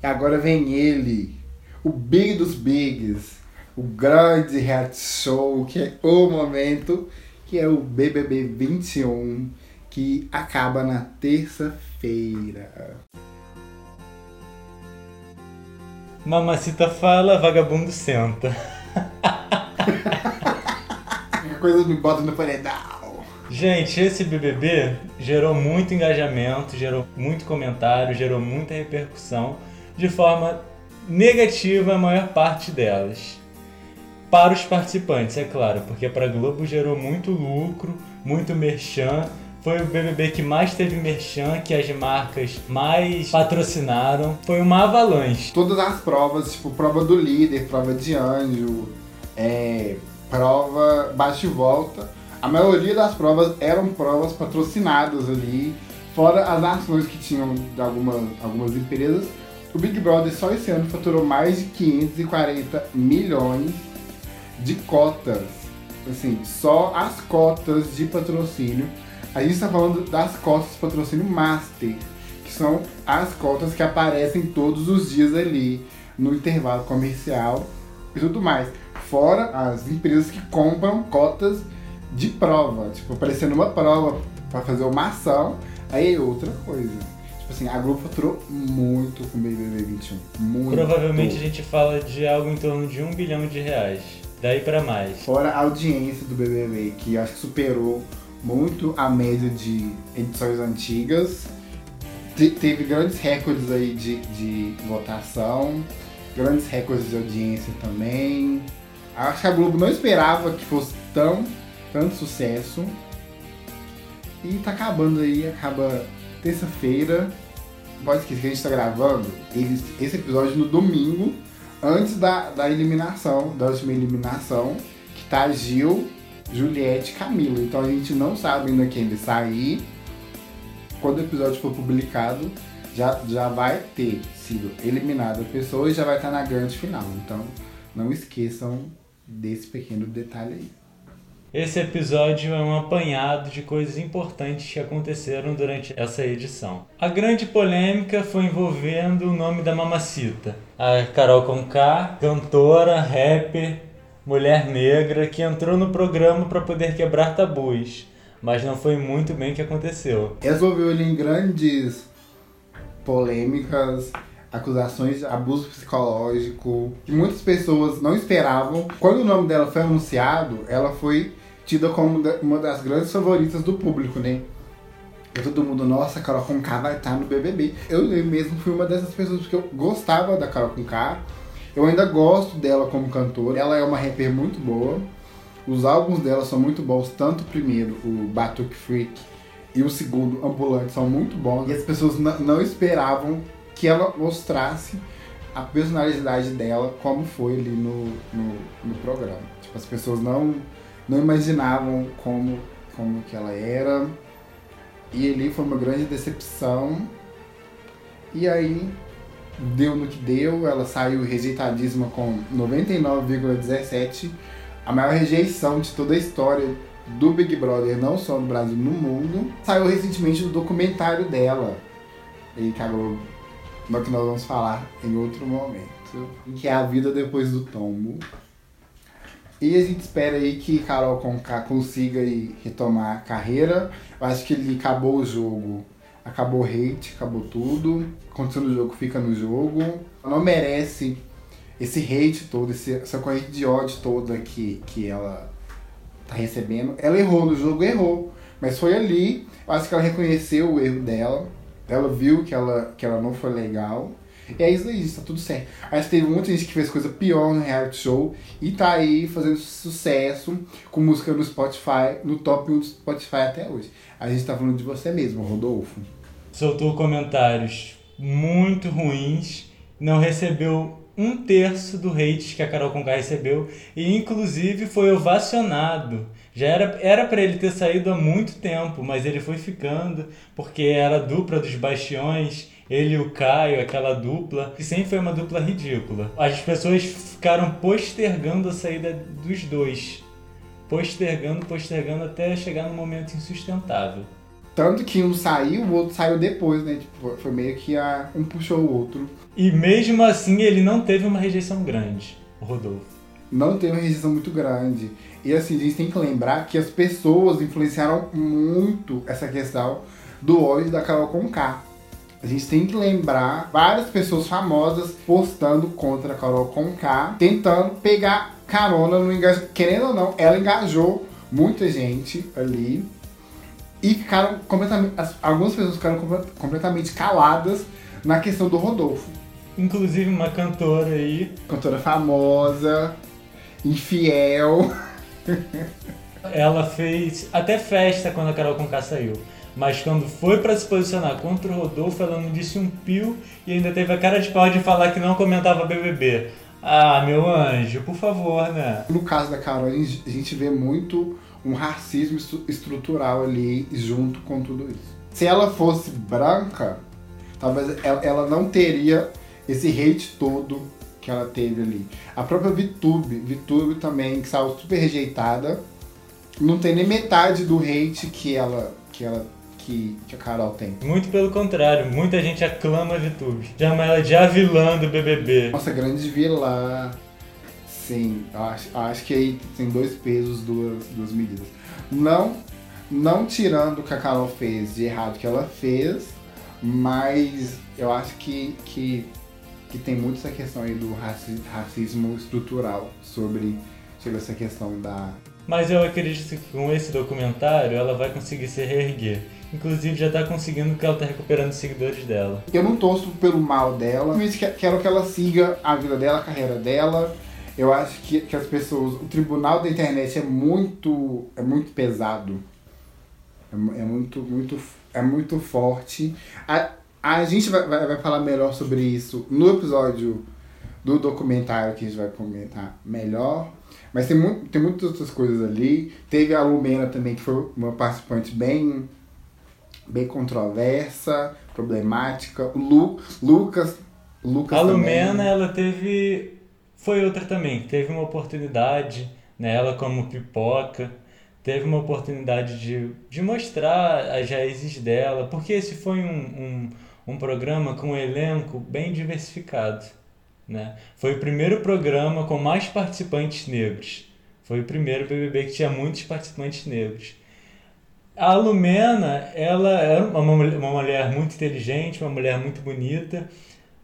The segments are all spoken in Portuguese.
Agora vem ele, o Big dos Bigs, o grande reality show, que é o momento, que é o BBB 21, que acaba na terça-feira. Mamacita fala, vagabundo senta. Coisas me botam no paredão. Gente, esse BBB gerou muito engajamento, gerou muito comentário, gerou muita repercussão de forma negativa a maior parte delas. Para os participantes, é claro, porque para a Globo gerou muito lucro, muito merchan. Foi o BBB que mais teve merchan, que as marcas mais patrocinaram. Foi uma avalanche. Todas as provas, tipo prova do líder, prova de anjo, é, prova bate e volta. A maioria das provas eram provas patrocinadas ali, fora as ações que tinham de algumas, algumas empresas o Big Brother só esse ano faturou mais de 540 milhões de cotas. Assim, só as cotas de patrocínio. A gente está falando das cotas de patrocínio Master, que são as cotas que aparecem todos os dias ali no intervalo comercial e tudo mais. Fora as empresas que compram cotas de prova, tipo, aparecendo uma prova para fazer uma ação, aí é outra coisa. Tipo assim, a Globo faturou muito com o BBB 21. Muito. Provavelmente a gente fala de algo em torno de um bilhão de reais. Daí para mais. Fora a audiência do BBB, que acho que superou muito a média de edições antigas. Te teve grandes recordes aí de, de votação, grandes recordes de audiência também. Acho que a Globo não esperava que fosse tão, tanto sucesso. E tá acabando aí, acaba terça-feira. Pode esquecer que a gente está gravando esse episódio no domingo, antes da, da eliminação, da última eliminação, que tá Gil, Juliette e Camila. Então a gente não sabe ainda quem ele sair. Quando o episódio for publicado, já, já vai ter sido eliminada a pessoa e já vai estar na grande final. Então não esqueçam desse pequeno detalhe aí. Esse episódio é um apanhado de coisas importantes que aconteceram durante essa edição. A grande polêmica foi envolvendo o nome da mamacita. A Carol Conká, cantora, rapper, mulher negra, que entrou no programa para poder quebrar tabus. Mas não foi muito bem que aconteceu. Resolveu ele em grandes polêmicas, acusações de abuso psicológico, que muitas pessoas não esperavam. Quando o nome dela foi anunciado, ela foi tida como uma das grandes favoritas do público, né? E todo mundo, nossa, Carol Conká vai estar no BBB. Eu mesmo fui uma dessas pessoas porque eu gostava da Carol Conká. Eu ainda gosto dela como cantora. Ela é uma rapper muito boa. Os álbuns dela são muito bons, tanto o primeiro, o Batuque Freak, e o segundo, Ambulante, são muito bons. E as pessoas não esperavam que ela mostrasse a personalidade dela como foi ali no, no, no programa. Tipo, as pessoas não não imaginavam como, como que ela era. E ali foi uma grande decepção. E aí deu no que deu, ela saiu rejeitadíssima com 99,17, a maior rejeição de toda a história do Big Brother, não só no Brasil, no mundo. Saiu recentemente o documentário dela, e que, Globo, que nós vamos falar em outro momento, que é a vida depois do tombo. E a gente espera aí que Carol Conká consiga aí retomar a carreira. Eu acho que ele acabou o jogo. Acabou o hate, acabou tudo. Aconteceu no jogo, fica no jogo. Não merece esse hate todo, essa corrente de ódio toda que, que ela tá recebendo. Ela errou no jogo, errou. Mas foi ali. Eu acho que ela reconheceu o erro dela. Ela viu que ela, que ela não foi legal. E é isso aí, tá tudo certo. Aí teve muita gente que fez coisa pior no reality show e tá aí fazendo sucesso com música no Spotify, no top 1 do Spotify até hoje. A gente tá falando de você mesmo, Rodolfo. Soltou comentários muito ruins, não recebeu um terço do hate que a Carol Conká recebeu e inclusive foi ovacionado. Já era era para ele ter saído há muito tempo, mas ele foi ficando porque era dupla dos bastiões ele e o Caio, aquela dupla, que sempre foi uma dupla ridícula. As pessoas ficaram postergando a saída dos dois. Postergando, postergando até chegar no momento insustentável. Tanto que um saiu, o outro saiu depois, né? Tipo, foi meio que a, um puxou o outro. E mesmo assim ele não teve uma rejeição grande, o Rodolfo. Não teve uma rejeição muito grande. E assim, a gente tem que lembrar que as pessoas influenciaram muito essa questão do ódio da Carol Conká. A gente tem que lembrar várias pessoas famosas postando contra a Carol Conká, tentando pegar carona no engajamento. Querendo ou não, ela engajou muita gente ali. E ficaram completamente. Algumas pessoas ficaram completamente caladas na questão do Rodolfo. Inclusive uma cantora aí. Cantora famosa, infiel. Ela fez até festa quando a Carol Conká saiu. Mas quando foi para se posicionar contra o Rodolfo, ela não disse um pio e ainda teve a cara de pau de falar que não comentava BBB. Ah, meu anjo, por favor, né? No caso da Carol, a gente vê muito um racismo estrutural ali junto com tudo isso. Se ela fosse branca, talvez ela não teria esse hate todo que ela teve ali. A própria VTube, VTube também, que saiu super rejeitada, não tem nem metade do hate que ela, que ela que, que a Carol tem. Muito pelo contrário, muita gente aclama a VTube. Chama ela de a vilã do BBB. Nossa, grande vilã. Sim, acho, acho que aí tem dois pesos, duas, duas medidas. Não, não tirando o que a Carol fez de errado que ela fez, mas eu acho que, que, que tem muito essa questão aí do racismo estrutural sobre, sobre essa questão da. Mas eu acredito que com esse documentário ela vai conseguir se reerguer. Inclusive já tá conseguindo que ela tá recuperando os seguidores dela. Eu não torço pelo mal dela, mas quero que ela siga a vida dela, a carreira dela. Eu acho que, que as pessoas. O tribunal da internet é muito. é muito pesado. É, é muito, muito. é muito forte. A, a gente vai, vai, vai falar melhor sobre isso no episódio do documentário que a gente vai comentar melhor. Mas tem, muito, tem muitas outras coisas ali. Teve a Lumena também, que foi uma participante bem bem controversa, problemática. O Lu, Lucas, Lucas A Lumena, também. ela teve foi outra também, teve uma oportunidade, né, ela como pipoca, teve uma oportunidade de, de mostrar as raízes dela, porque esse foi um, um, um programa com um elenco bem diversificado. Né? Foi o primeiro programa com mais participantes negros. Foi o primeiro BBB que tinha muitos participantes negros. A Lumena, ela era uma, uma mulher muito inteligente, uma mulher muito bonita,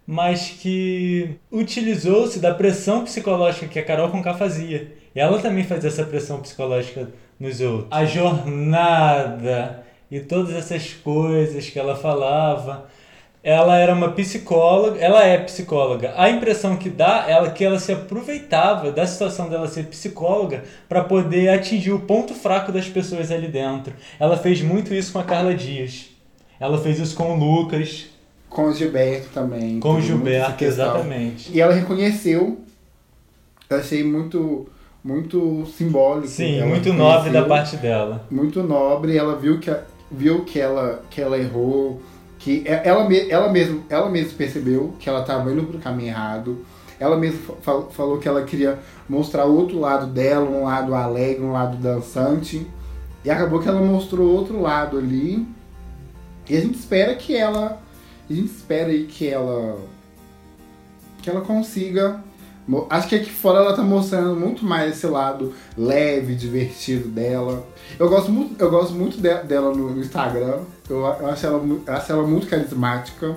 mas que utilizou-se da pressão psicológica que a Carol Conká fazia. E ela também fazia essa pressão psicológica nos outros. A jornada e todas essas coisas que ela falava ela era uma psicóloga, ela é psicóloga. A impressão que dá é que ela se aproveitava da situação dela ser psicóloga para poder atingir o ponto fraco das pessoas ali dentro. Ela fez muito isso com a Carla Dias. Ela fez isso com o Lucas. Com o Gilberto também. Com o Gilberto, exatamente. E ela reconheceu. Eu achei muito muito simbólico. Sim, ela muito nobre da parte dela. Muito nobre. Ela viu que, viu que, ela, que ela errou que é, ela, ela, mesmo, ela mesma percebeu que ela estava indo para o caminho errado. Ela mesma falou que ela queria mostrar outro lado dela, um lado alegre, um lado dançante. E acabou que ela mostrou outro lado ali. E a gente espera que ela. A gente espera aí que ela. Que ela consiga Acho que aqui fora ela tá mostrando muito mais esse lado leve, divertido dela. Eu gosto muito, eu gosto muito de, dela no, Instagram. Eu, eu, acho ela, eu acho ela muito carismática.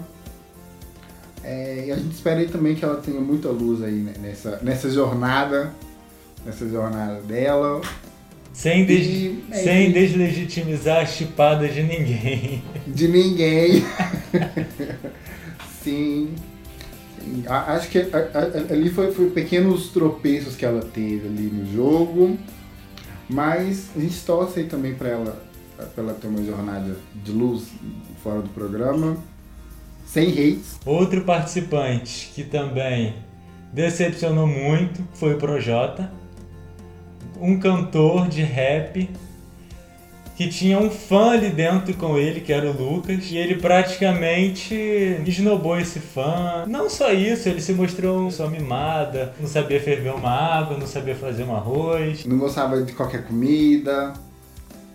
É, e a gente espera aí também que ela tenha muita luz aí né, nessa, nessa jornada. Nessa jornada dela. Sem, des, é sem deslegitimizar as chipadas de ninguém. De ninguém. Sim. Acho que ali foi, foi pequenos tropeços que ela teve ali no jogo. Mas a gente torce aí também para ela, ela ter uma jornada de luz fora do programa. Sem hates. Outro participante que também decepcionou muito foi o Projota. Um cantor de rap que tinha um fã ali dentro com ele, que era o Lucas, e ele praticamente esnobou esse fã. Não só isso, ele se mostrou uma pessoa mimada, não sabia ferver uma água, não sabia fazer um arroz. Não gostava de qualquer comida.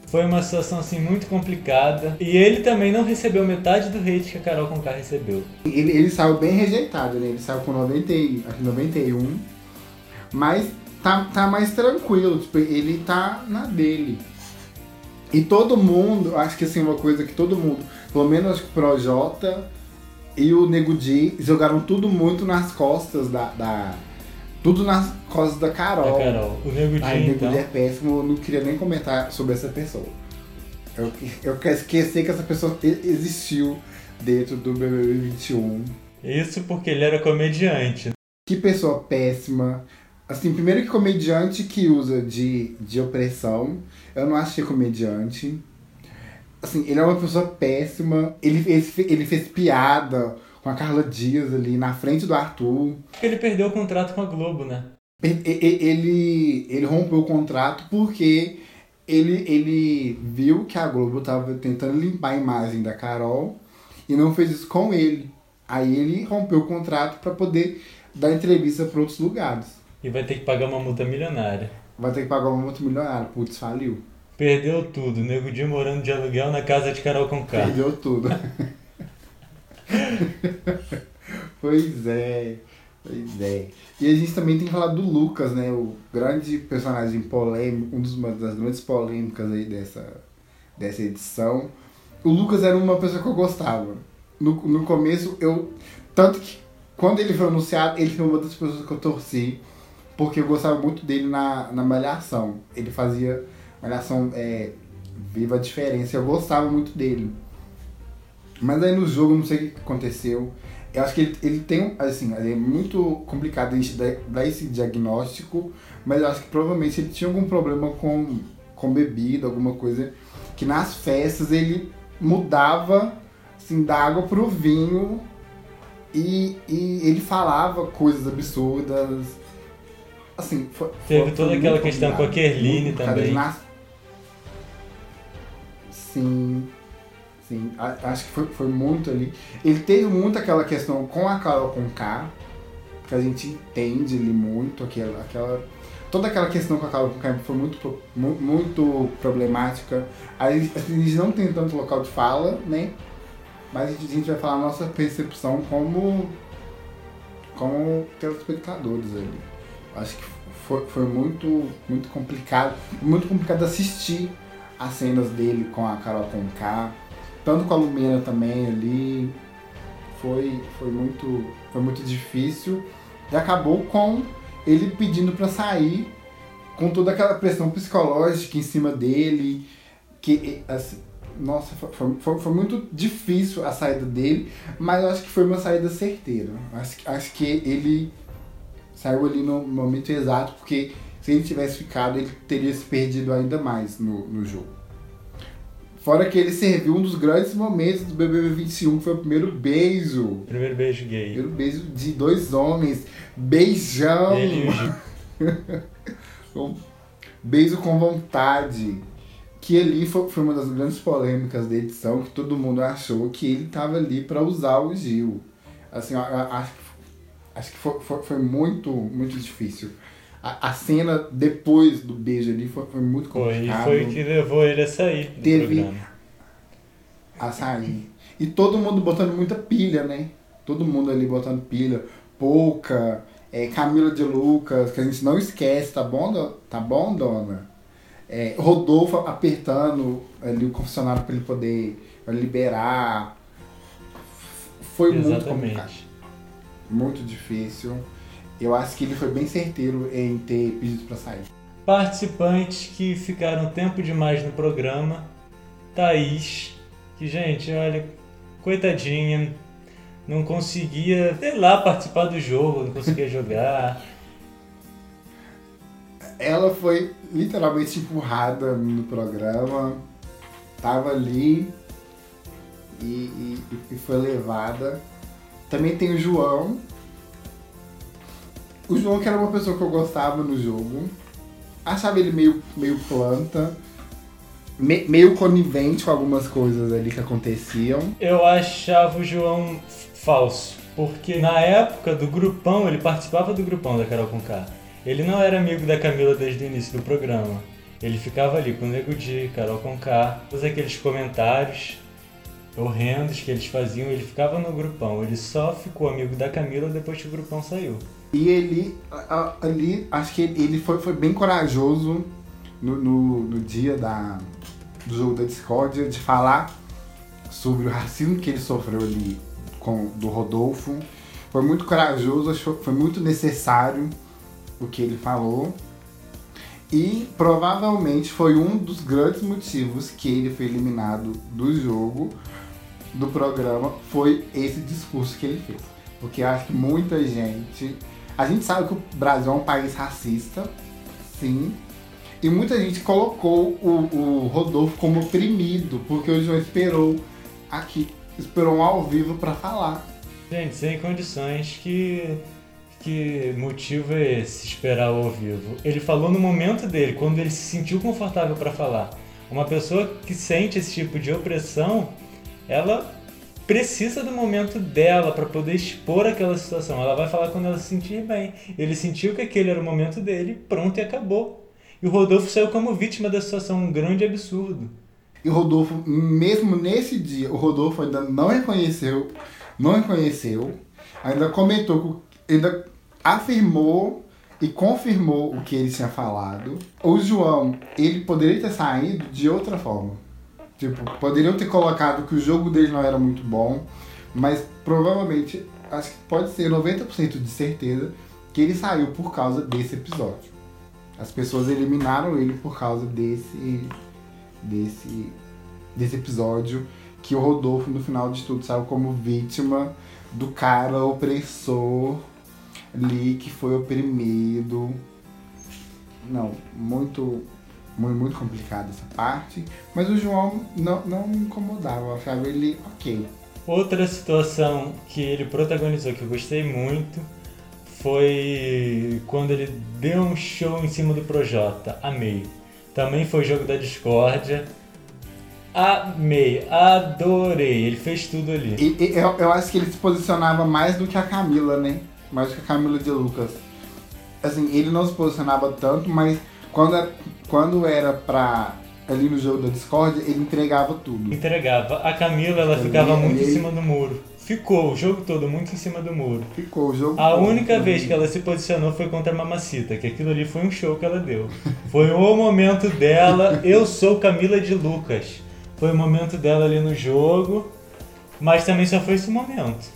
Foi uma situação assim muito complicada. E ele também não recebeu metade do hate que a Carol Conká recebeu. Ele, ele saiu bem rejeitado, né? Ele saiu com 90, e- acho que 91. Mas tá, tá mais tranquilo, tipo, ele tá na dele. E todo mundo, acho que assim, uma coisa que todo mundo, pelo menos acho que o Projota e o Nego Di jogaram tudo muito nas costas da. da- tudo nas costas da Carol. Carol. O Nego Di, Ai, Nego então. Di é péssimo, eu não queria nem comentar sobre essa pessoa. Eu, eu quero esquecer que essa pessoa existiu dentro do BBB 21. Isso porque ele era comediante. Que pessoa péssima. Assim, primeiro que comediante que usa de, de opressão. Eu não que é comediante. Assim, ele é uma pessoa péssima. Ele fez, ele fez piada com a Carla Dias ali na frente do Arthur. Ele perdeu o contrato com a Globo, né? E- e- Ele, ele rompeu o contrato porque ele, ele viu que a Globo tava tentando limpar a imagem da Carol e não fez isso com ele. Aí ele rompeu o contrato para poder dar entrevista para outros lugares. E vai ter que pagar uma multa milionária. Vai ter que pagar uma multa milionária. Putz, faliu. Perdeu tudo. Nego Di morando de aluguel na casa de Carol Conká. Perdeu tudo. pois é. Pois é. E a gente também tem que falar do Lucas, né? O grande personagem polêmico, um dos, uma das grandes polêmicas aí dessa, dessa edição. O Lucas era uma pessoa que eu gostava. No, no começo, eu. Tanto que quando ele foi anunciado, ele foi uma das pessoas que eu torci. Porque eu gostava muito dele na, na Malhação. Ele fazia Malhação é, Viva a Diferença. Eu gostava muito dele. Mas aí no jogo, não sei o que aconteceu. Eu acho que ele, ele tem, assim, é muito complicado a gente dar esse diagnóstico, mas eu acho que provavelmente ele tinha algum problema com, com bebida, alguma coisa, que nas festas ele mudava, assim, da água pro vinho e, e ele falava coisas absurdas. Assim, foi, Teve foi- toda aquela questão com a. Kerline também. Sim. Sim, a- acho que foi, foi muito ali. Ele teve muito aquela questão com a Carol com K, que a gente entende ele muito, aquela, aquela. Toda aquela questão com a Carol com K foi muito, muito problemática. A gente, a gente não tem tanto local de fala, né? Mas a gente, a gente vai falar a nossa percepção como. como telespectadores ali. Acho que foi, foi muito, muito complicado. Muito complicado assistir as cenas dele com a Carol Conká, tanto com a Lumena também ali. Foi, foi, muito, foi muito difícil. E acabou com ele pedindo pra sair, com toda aquela pressão psicológica em cima dele. Que, assim, nossa, foi, foi, foi muito difícil a saída dele, mas eu acho que foi uma saída certeira. Acho, acho que ele saiu ali no momento exato, porque se ele tivesse ficado, ele teria se perdido ainda mais no, no jogo. Fora que ele serviu um dos grandes momentos do BBB 21, que foi o primeiro beijo. Primeiro beijo gay. Primeiro beijo de dois homens. Beijão! Beijo com vontade. Que ali foi, foi uma das grandes polêmicas da edição, que todo mundo achou que ele tava ali para usar o Gil. Assim, acho, que- acho que foi, foi, foi muito, muito difícil. A, a cena depois do beijo ali foi, foi muito Foi, complicado. foi o que levou ele a sair Teve- programa. a sair. E todo mundo botando muita pilha, né? Todo mundo ali botando pilha. Pouca, é, Camila de Lucas, que a gente não esquece, tá bom, do- tá bom dona? É, Rodolfo apertando ali o confessionário para ele poder liberar. Foi muito complicado. Muito difícil. Eu acho que ele foi bem certeiro em ter pedido para sair. Participantes que ficaram tempo demais no programa. Thaís, que, gente, olha, coitadinha, não conseguia, sei lá, participar do jogo, não conseguia jogar. Ela foi literalmente empurrada no programa, tava ali e, e- e foi levada. Também tem o João. O João que era uma pessoa que eu gostava no jogo. Achava ele meio, meio planta, me- meio conivente com algumas coisas ali que aconteciam. Eu achava o João falso, porque na época do grupão, ele participava do grupão da Carol Conká. Ele não era amigo da Camila desde o início do programa. Ele ficava ali com o Nego Di, Carol Conká, todos aqueles comentários horrendos que eles faziam, ele ficava no grupão. Ele só ficou amigo da Camila depois que o grupão saiu. E ele, ali, acho que ele foi, foi bem corajoso no, no, no dia da, do jogo da Discord de falar sobre o racismo que ele sofreu ali com, do Rodolfo. Foi muito corajoso, foi muito necessário o que ele falou. E provavelmente foi um dos grandes motivos que ele foi eliminado do jogo, do programa, foi esse discurso que ele fez. Porque acho que muita gente. A gente sabe que o Brasil é um país racista, sim. E muita gente colocou o, o Rodolfo como oprimido, porque o João esperou aqui, esperou um ao vivo para falar. Gente, sem condições que que motivo é esse esperar ao vivo? Ele falou no momento dele, quando ele se sentiu confortável para falar. Uma pessoa que sente esse tipo de opressão, ela precisa do momento dela para poder expor aquela situação. Ela vai falar quando ela se sentir bem. Ele sentiu que aquele era o momento dele, pronto e acabou. E o Rodolfo saiu como vítima da situação, um grande absurdo. E o Rodolfo, mesmo nesse dia, o Rodolfo ainda não reconheceu, não reconheceu, ainda comentou, ainda afirmou e confirmou o que ele tinha falado. O João, ele poderia ter saído de outra forma. Tipo, poderiam ter colocado que o jogo dele não era muito bom, mas provavelmente, acho que pode ser 90% de certeza que ele saiu por causa desse episódio. As pessoas eliminaram ele por causa desse desse desse episódio que o Rodolfo no final de tudo saiu como vítima do cara opressor ali que foi oprimido. Não, muito, muito, complicado essa parte. Mas o João não, não me incomodava, eu achava ele ok. Outra situação que ele protagonizou que eu gostei muito foi quando ele deu um show em cima do Projota. Amei. Também foi jogo da discórdia. Amei, adorei. Ele fez tudo ali. E, e eu, eu acho que ele se posicionava mais do que a Camila, né? mais que a Camila de Lucas. Assim, ele não se posicionava tanto, mas quando quando era pra ali no jogo da Discord, ele entregava tudo. Entregava. A Camila, ela ficava muito em cima do muro. Ficou o jogo todo muito em cima do muro. Ficou o jogo A todo. única vez que ela se posicionou foi contra a Mamacita, que aquilo ali foi um show que ela deu. Foi o momento dela, eu sou Camila de Lucas. Foi o momento dela ali no jogo, mas também só foi esse momento.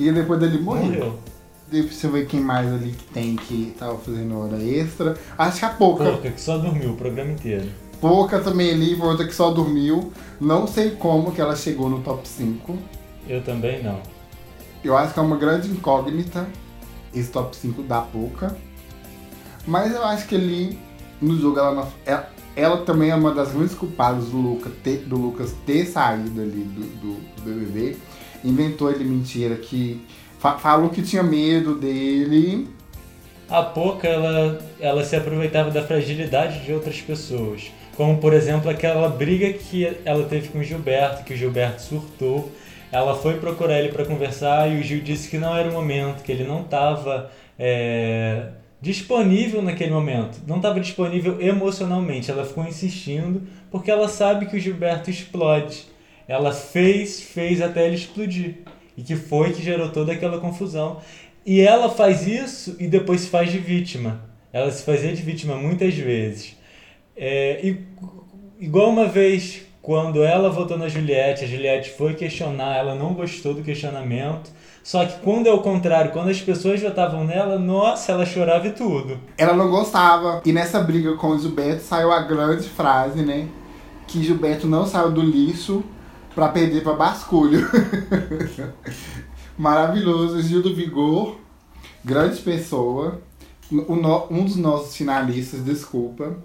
E depois dele morreu. Morreu. Depois você ver quem mais ali que tem que tava fazendo hora extra. Acho que a Pouca. Pouca, que só dormiu o programa inteiro. Pouca também ali, outra que só dormiu. Não sei como que ela chegou no top 5. Eu também não. Eu acho que é uma grande incógnita esse top 5 da Pouca. Mas eu acho que ali no jogo ela, ela, ela também é uma das grandes culpadas do, Luca ter, do Lucas ter saído ali do, do, do BBB inventou ele mentira que fa falou que tinha medo dele. A pouca ela, ela se aproveitava da fragilidade de outras pessoas. Como, por exemplo, aquela briga que ela teve com o Gilberto, que o Gilberto surtou. Ela foi procurar ele para conversar e o Gil disse que não era o momento, que ele não estava é, disponível naquele momento. Não estava disponível emocionalmente. Ela ficou insistindo porque ela sabe que o Gilberto explode ela fez, fez até ele explodir. E que foi que gerou toda aquela confusão. E ela faz isso e depois se faz de vítima. Ela se fazia de vítima muitas vezes. É, e, igual uma vez, quando ela votou na Juliette, a Juliette foi questionar, ela não gostou do questionamento. Só que quando é o contrário, quando as pessoas votavam nela, nossa, ela chorava e tudo. Ela não gostava. E nessa briga com o Gilberto saiu a grande frase, né? Que Gilberto não saiu do lixo para perder para basculho. Maravilhoso, Gil do Vigor, grande pessoa. Um dos nossos finalistas, desculpa,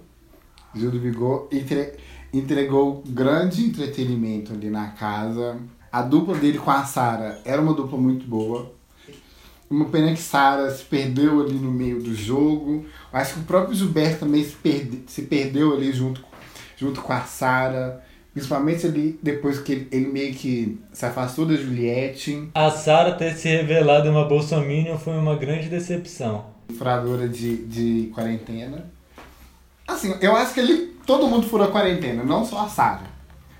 Gil do Vigor, entre, entregou grande entretenimento ali na casa. A dupla dele com a Sara era uma dupla muito boa. Uma pena que Sara se perdeu ali no meio do jogo. Acho que o próprio Gilberto também se, perde, se perdeu ali junto, junto com a Sara. Principalmente ali depois que ele, ele, meio que se afastou da Juliette. A Sarah ter se revelado uma bolsominion foi uma grande decepção. Furadora de, de quarentena. Assim, eu acho que ali todo mundo furou a quarentena, não só a Sarah.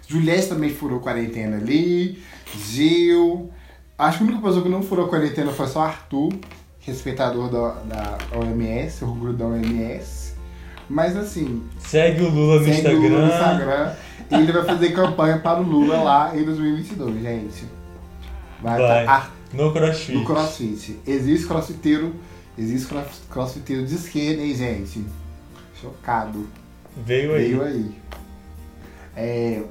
Juliette também furou a quarentena ali, Gil. Acho que a única pessoa que não furou a quarentena foi só Arthur, respeitador da, da OMS, orgulho da OMS. Mas assim. Segue o Lula no segue Instagram. o Lula no Instagram. E ele vai fazer campanha para o Lula lá em 2022, gente. Vai, Vai. Tá, No CrossFit. no crossfit. Existe crossfiteiro, existe cross- crossfiteiro de esquerda, hein, gente? Chocado. Veio aí. Veio aí. É,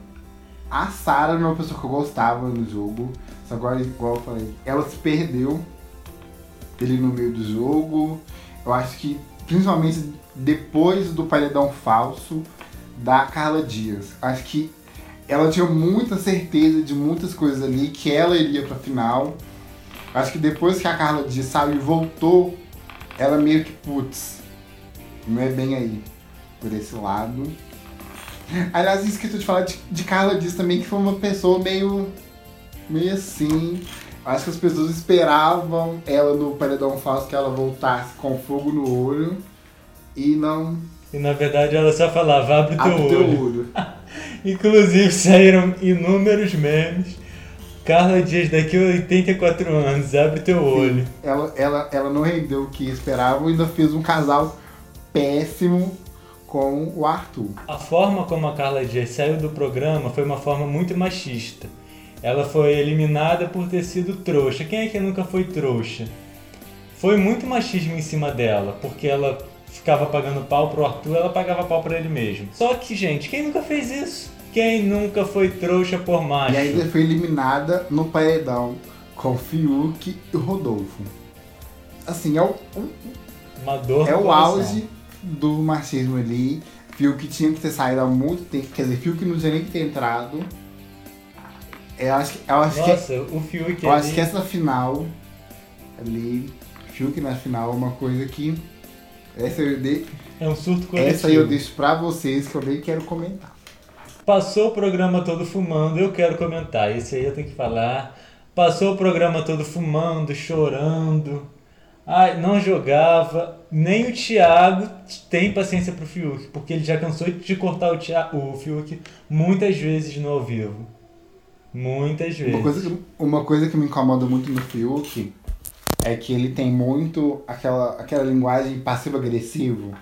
a Sarah é uma pessoa que eu gostava no jogo. Só agora, igual eu falei, ela se perdeu ele no meio do jogo. Eu acho que, principalmente depois do paredão falso da Carla Dias. Acho que ela tinha muita certeza de muitas coisas ali, que ela iria pra final. Acho que depois que a Carla Dias saiu e voltou, ela meio que, putz, não é bem aí, por esse lado. Aliás, esqueci de falar de, de Carla Dias também, que foi uma pessoa meio, meio assim. Acho que as pessoas esperavam ela no paredão falso que ela voltasse com fogo no olho e não E na verdade ela só falava, abre teu abre teu olho. olho. Inclusive saíram inúmeros memes. Carla Dias daqui a 84 anos, abre teu olho. Ela, ela, ela não rendeu o que esperavam e ainda fez um casal péssimo com o Arthur. A forma como a Carla Dias saiu do programa foi uma forma muito machista. Ela foi eliminada por ter sido trouxa. Quem é que nunca foi trouxa? Foi muito machismo em cima dela, porque ela ficava pagando pau pro Arthur, ela pagava pau pra ele mesmo. Só que, gente, quem nunca fez isso? Quem nunca foi trouxa por macho? E ainda foi eliminada no paredão com Fiuk e Rodolfo. Assim, é o, Uma dor é o auge do machismo ali. Fiuk tinha que ter saído há muito tempo. Quer dizer, Fiuk não tinha nem que ter entrado. Eu acho que, eu acho que, Nossa, o Fiuk eu acho ali- que essa final ali, Fiuk na final é uma coisa que. Essa eu, de, é um surto coletivo. essa eu deixo pra vocês que eu nem quero comentar. Passou o programa todo fumando, eu quero comentar, esse aí eu tenho que falar. Passou o programa todo fumando, chorando. Ai, não jogava. Nem o Thiago tem paciência pro Fiuk, porque ele já cansou de cortar o, Thia- o Fiuk muitas vezes no ao vivo. Muitas vezes. Uma coisa, que, uma coisa que me incomoda muito no Fiuk é que ele tem muito aquela, aquela linguagem passivo-agressivo.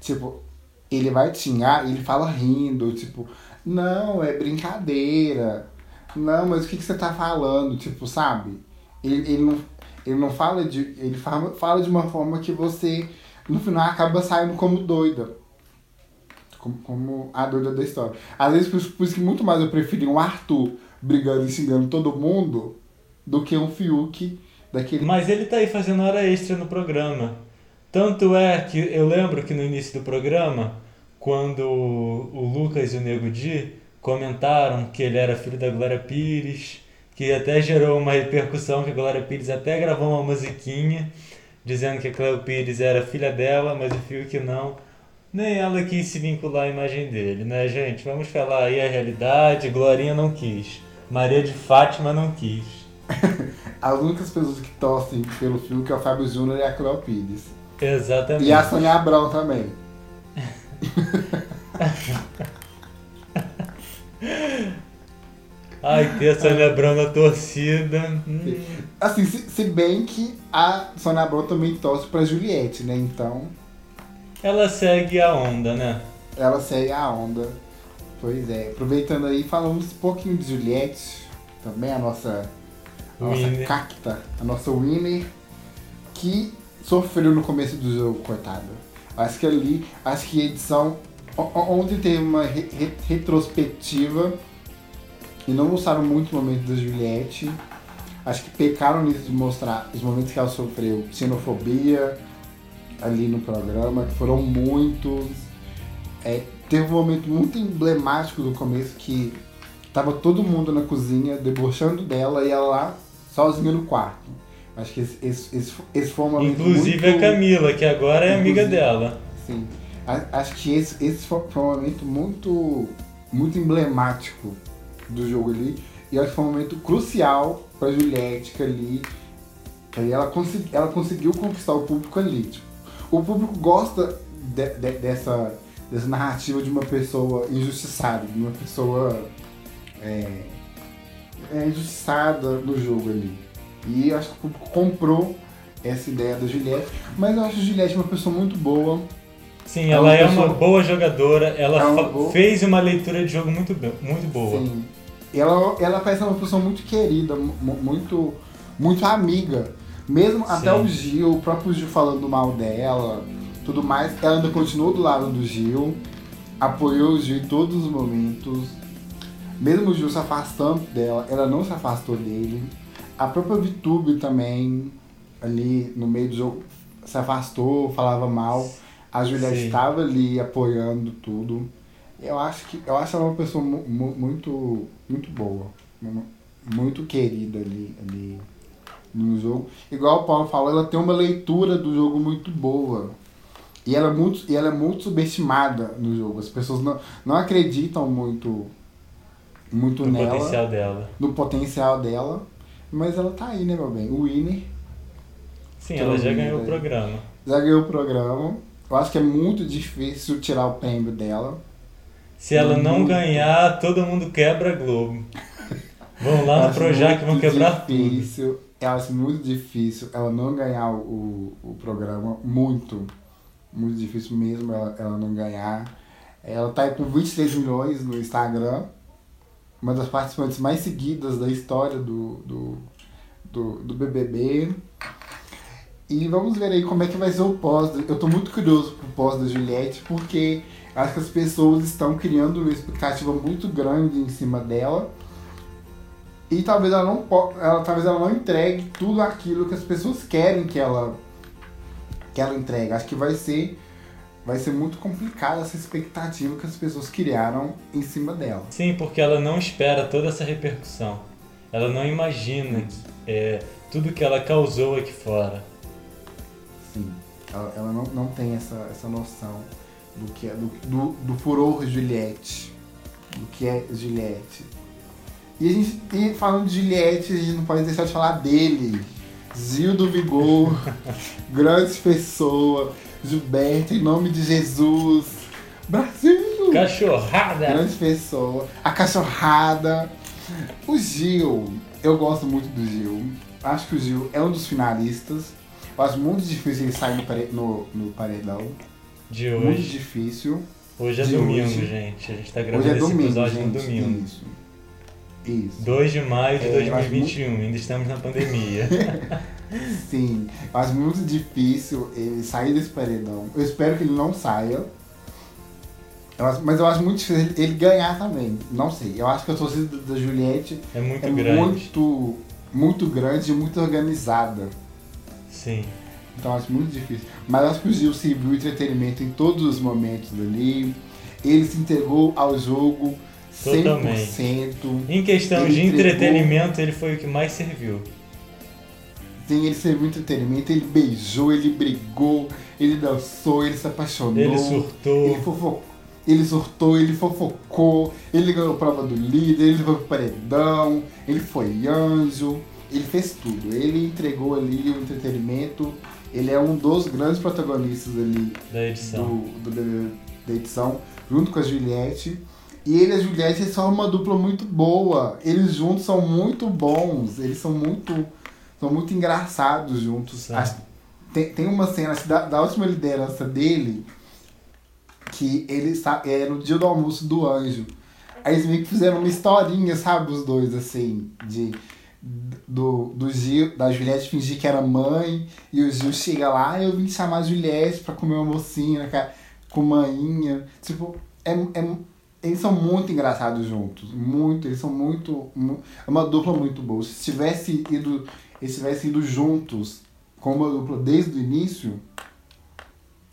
Tipo, ele vai te xingar e ele fala rindo, tipo, não, é brincadeira. Não, mas o que, que você tá falando? Tipo, sabe? Ele, ele, não, ele não fala de. Ele fala, fala de uma forma que você, no final, acaba saindo como doida. Como, como a doida da história. Às vezes, por, por isso que muito mais eu preferi um Arthur brigando e xingando todo mundo do que um Fiuk daquele. Mas ele tá aí fazendo hora extra no programa. Tanto é que eu lembro que no início do programa, quando o Lucas e o Nego Di comentaram que ele era filho da Glória Pires, que até gerou uma repercussão que a Glória Pires até gravou uma musiquinha dizendo que a Cleo Pires era filha dela, mas o Fiuk não. Nem ela quis se vincular à imagem dele, né, gente? Vamos falar aí a realidade. Glorinha não quis. Maria de Fátima não quis. As únicas pessoas que torcem pelo Fiuk é o Fábio Júnior e a Cleo Pires. Exatamente. E a Sônia Abrão também. Ai, ter a Sônia Abrão na torcida. Hum. Assim, se, se bem que a Sônia Abrão também torce pra Juliette, né? Então, Ela segue a onda, né? ela segue a onda. Pois é. Aproveitando aí, falamos um pouquinho de Juliette. Também a nossa, a nossa Winner. cacta, a nossa winner. Que sofreu no começo do jogo, coitada. Acho que ali, acho que a edição. Ontem teve uma re- re- retrospectiva e não mostraram muito o momento da Juliette. Acho que pecaram nisso de mostrar os momentos que ela sofreu xenofobia ali no programa, que foram muitos. É, teve um momento muito emblemático do começo que tava todo mundo na cozinha debochando dela e ela lá sozinha no quarto. Acho que esse, esse, esse, esse foi um momento Inclusive muito... a Camila, que agora é amiga Inclusive- dela. Sim. Acho que esse, esse foi foi um momento muito, muito emblemático do jogo ali. E acho que foi um momento crucial pra Juliette que ali. Que ali ela, consegui, ela conseguiu conquistar o público ali. Tipo, o público gosta de- de- dessa, dessa narrativa de uma pessoa injustiçada, de uma pessoa é, é, injustiçada no jogo ali. E eu acho que o público comprou essa ideia da Juliette, mas eu acho a Juliette uma pessoa muito boa. Sim, ela É é uma uma pessoa- boa jogadora, ela É boa- fez uma leitura de jogo muito, muito boa. Sim. Ela, ela parece uma pessoa muito querida, mu- muito, muito amiga. Mesmo até Sim. o Gil, o próprio Gil falando mal dela, tudo mais, ela ainda continuou do lado do Gil, apoiou o Gil em todos os momentos. Mesmo o Gil se afastando dela, ela não se afastou dele. A própria Vitube também, ali no meio do jogo, se afastou, falava mal. A Juliette Sim. estava ali apoiando tudo. Eu acho que eu acho ela uma pessoa mu- mu- muito muito boa, mu- muito querida ali, ali no jogo. Igual o Paulo falou, ela tem uma leitura do jogo muito boa. E ela é muito, e ela é muito subestimada no jogo. As pessoas não, não acreditam muito muito No nela, potencial dela. no potencial dela. Mas ela tá aí, né, meu bem? O Winner Sim, ela já ganhou o menos, programa. já ganhou o programa. Eu acho que é muito difícil tirar o prêmio dela. Se ela não Muito. ganhar, todo mundo quebra a Globo. Vão lá Eu no Projac e vão quebrar tudo. difícil, Eu acho muito difícil ela não ganhar o, o programa. Muito. Muito difícil mesmo ela, ela não ganhar. Ela tá aí com 23 milhões no Instagram. Uma das participantes mais seguidas da história do, do, do, do BBB. E vamos ver aí como é que vai ser o pós. Eu tô muito curioso pro pós da Juliette, porque acho que as pessoas estão criando uma expectativa muito grande em cima dela. E talvez ela não ela talvez ela não entregue tudo aquilo que as pessoas querem que ela que ela entregue. Acho que vai ser vai ser muito complicada essa expectativa que as pessoas criaram em cima dela. Sim, porque ela não espera toda essa repercussão. Ela não imagina que, é, tudo que ela causou aqui fora. Sim. Ela, ela não, não tem essa, essa noção do que é do, do, do furor Juliette. Do que é Juliette. E a gente e falando de Juliette, a gente não pode deixar de falar dele. Zil do Vigor, grande pessoa, Gilberto, em nome de Jesus. Brasil! Cachorrada! Grande pessoa. A cachorrada. O Gil, eu gosto muito do Gil. Acho que o Gil é um dos finalistas. Eu acho muito difícil ele sair no, pare- no, no paredão. De Muito hoje. difícil. Hoje é de domingo, hoje. gente. A gente tá Hoje gravando é esse domingo, episódio gente. no domingo. Isso. Isso. 2 de maio de É, eu acho 2021, ainda estamos na pandemia. Sim. Acho muito difícil ele sair desse paredão. Eu espero que ele não saia. Eu acho- mas eu acho muito difícil ele- ele ganhar também. Não sei. Eu acho que a torcida da Juliette É muito é grande. muito, muito grande e muito organizada. Sim. Então acho muito difícil. Mas acho que o Gil serviu entretenimento em todos os momentos ali. Ele se entregou ao jogo 100%. Em questão Ele de entregou- entretenimento, ele foi o que mais serviu. Sim, ele serviu entretenimento, ele beijou, ele brigou, ele dançou, ele se apaixonou. Ele surtou. Ele, fofo... ele surtou, ele fofocou, ele ganhou a prova do líder, ele foi pro paredão, ele foi anjo, ele fez tudo. Ele entregou ali o entretenimento. Ele é um dos grandes protagonistas ali da edição. do, do da edição, junto com a Juliette. E ele e a Juliette são uma dupla muito boa. Eles juntos são muito bons. Eles são muito, são muito engraçados juntos. Acho- tem, tem uma cena assim, da, da última liderança dele que ele é no dia do almoço do anjo. Aí eles meio que fizeram uma historinha, sabe, os dois, assim, de do, do Gil, da Juliette fingir que era mãe, e o Gil chega lá, "Ah, eu vim chamar a Juliette pra comer uma mocinha ca- com manhinha. Tipo, é, é, eles são muito engraçados juntos. Muito, eles são muito. mu- É uma dupla muito boa. Se tivesse ido. Eles tivessem ido juntos com uma dupla desde o início,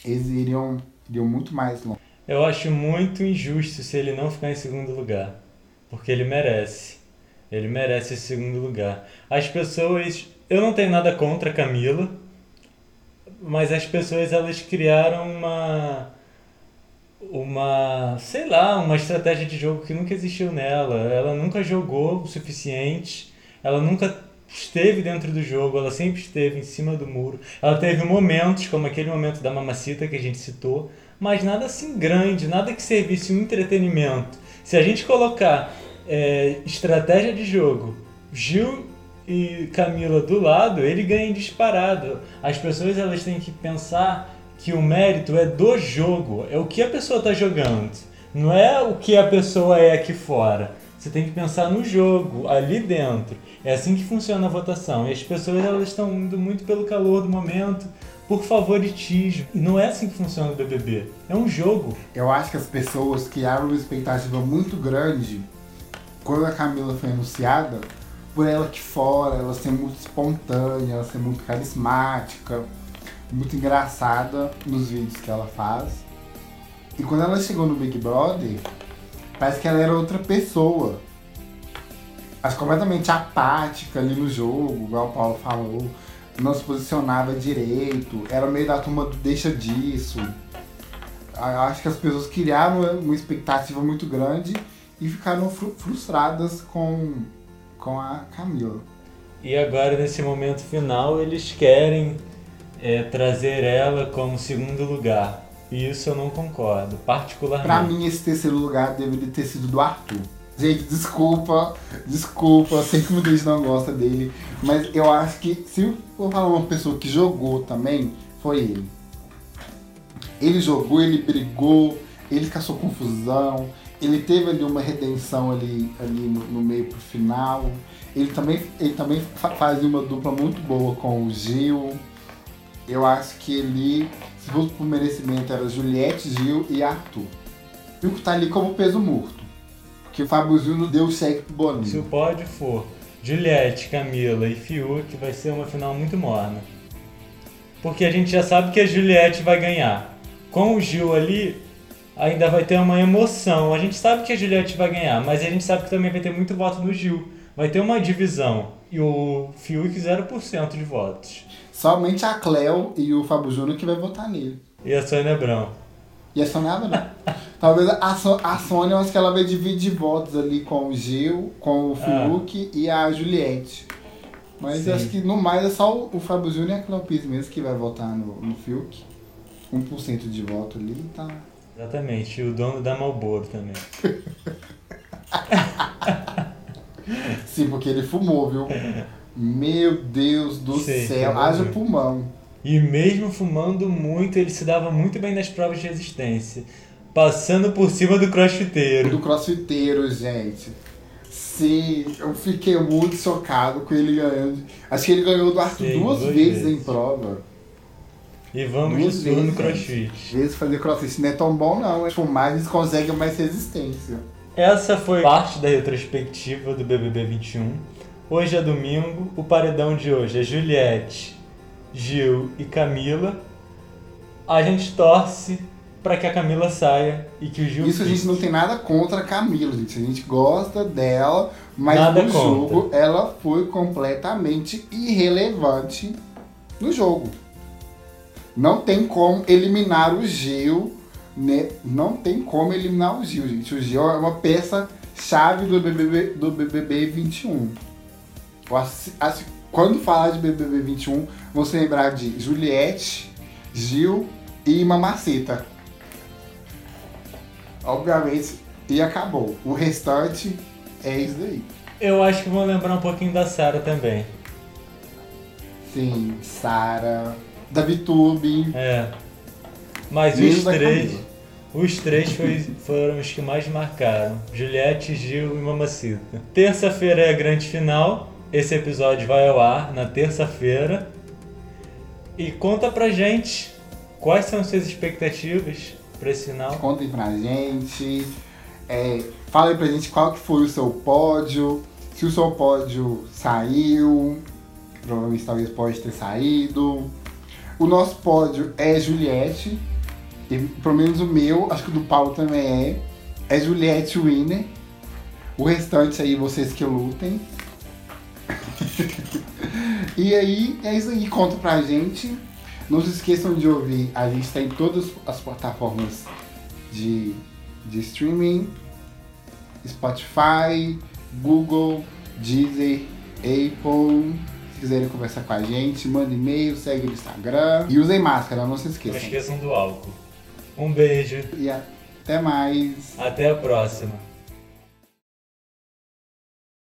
eles iriam, iriam muito mais longe. Eu acho muito injusto se ele não ficar em segundo lugar. Porque ele merece. Ele merece esse segundo lugar. As pessoas. Eu não tenho nada contra a Camila. Mas as pessoas elas criaram uma. Uma. Sei lá, uma estratégia de jogo que nunca existiu nela. Ela nunca jogou o suficiente. Ela nunca esteve dentro do jogo. Ela sempre esteve em cima do muro. Ela teve momentos, como aquele momento da mamacita que a gente citou mas nada assim grande, nada que servisse um entretenimento. Se a gente colocar é, estratégia de jogo, Gil e Camila do lado, ele ganha disparado. As pessoas elas têm que pensar que o mérito é do jogo, é o que a pessoa está jogando, não é o que a pessoa é aqui fora. Você tem que pensar no jogo, ali dentro. É assim que funciona a votação. E as pessoas elas estão indo muito pelo calor do momento, por favoritismo. E não é assim que funciona o BBB. É um jogo. Eu acho que as pessoas criaram uma expectativa muito grande quando a Camila foi anunciada, por ela aqui fora, ela ser muito espontânea, ela ser muito carismática, muito engraçada nos vídeos que ela faz. E quando ela chegou no Big Brother, parece que ela era outra pessoa. Acho completamente apática ali no jogo, igual o Paulo falou não se posicionava direito, era meio da turma do deixa disso. Acho que as pessoas criaram uma expectativa muito grande e ficaram frustradas com, com a Camila. E agora, nesse momento final, eles querem é, trazer ela como segundo lugar. E isso eu não concordo, particularmente. Pra mim, esse terceiro lugar deveria ter sido do Arthur. Gente, desculpa, desculpa, sei que muita gente não gosta dele, mas eu acho que se eu for falar uma pessoa que jogou também, foi ele. Ele jogou, ele brigou, ele caçou confusão, ele teve ali uma redenção ali, ali no, no meio pro final. Ele também, ele também fazia uma dupla muito boa com o Gil. Eu acho que ele, se fosse por merecimento, era Juliette, Gil e Arthur. E o que tá ali como peso morto que o Fábio Júnior deu o cheque pro Boninho. Se o pódio for Juliette, Camila e Fiuk, vai ser uma final muito morna. Porque a gente já sabe que a Juliette vai ganhar. Com o Gil ali, ainda vai ter uma emoção. A gente sabe que a Juliette vai ganhar, mas a gente sabe que também vai ter muito voto no Gil. Vai ter uma divisão. E o Fiuk 0% de votos. Somente a Cleo e o Fábio Júnior que vai votar nele. E a Sônia Abrão. E a Sônia Abrão. Talvez a, so a Sônia, eu acho que ela vai dividir votos ali com o Gil, com o ah. Fiuk ah. e a Juliette. Mas Sim. eu acho que no mais é só o, o Fábio Júnior e a Cleopis mesmo que vai votar no, no Fiuk. 1% de voto ali tá. Exatamente, e o dono da Malboro também. Sim, porque ele fumou, viu? Meu Deus do Sim, céu, haja pulmão. E mesmo fumando muito, ele se dava muito bem nas provas de resistência. Passando por cima do crossfiteiro. Do crossfiteiro, gente. Sim, eu fiquei muito chocado com ele ganhando. Acho que ele ganhou do Arthur Sim, duas, duas vezes, vezes, em prova. E vamos duas de no crossfit. Às vezes fazer crossfit não é tão bom não, tipo, mais eles conseguem mais resistência. Essa foi parte da retrospectiva do BBB 21. Hoje é domingo, o paredão de hoje é Juliette, Gil e Camila. A gente torce para que a Camila saia e que o Gil. Isso a gente não tem nada contra a Camila, gente. A gente gosta dela, mas nada no contra. jogo ela foi completamente irrelevante no jogo. Não tem como eliminar o Gil, né? Não tem como eliminar o Gil, gente. O Gil é uma peça chave do BBB, do BBB 21. Quando falar de BBB 21, você lembrar de Juliette, Gil e Mamaceta obviamente, e acabou. O restante é isso daí. Eu acho que vou lembrar um pouquinho da Sara também. Sim, Sara, da VTube. É. Mas os três. Os três foi, foram os que mais marcaram: Juliette, Gil e Mamacita. Terça-feira é a grande final. Esse episódio vai ao ar na terça-feira. E conta pra gente quais são suas expectativas para esse final. Contem pra gente. É, fala pra gente qual que foi o seu pódio. Se o seu pódio saiu. Provavelmente talvez pode ter saído. O nosso pódio é Juliette. E, pelo menos o meu, acho que o do Paulo também é. É Juliette Winner. O restante aí vocês que lutem. e aí, é isso aí. Conta pra gente. Não se esqueçam de ouvir, a gente está em todas as plataformas de, de streaming, Spotify, Google, Deezer, Apple. Se quiserem conversar com a gente, manda e-mail, segue no Instagram e usem máscara, não se esqueçam. Não esqueçam do álcool. Um beijo. E até mais. Até a próxima.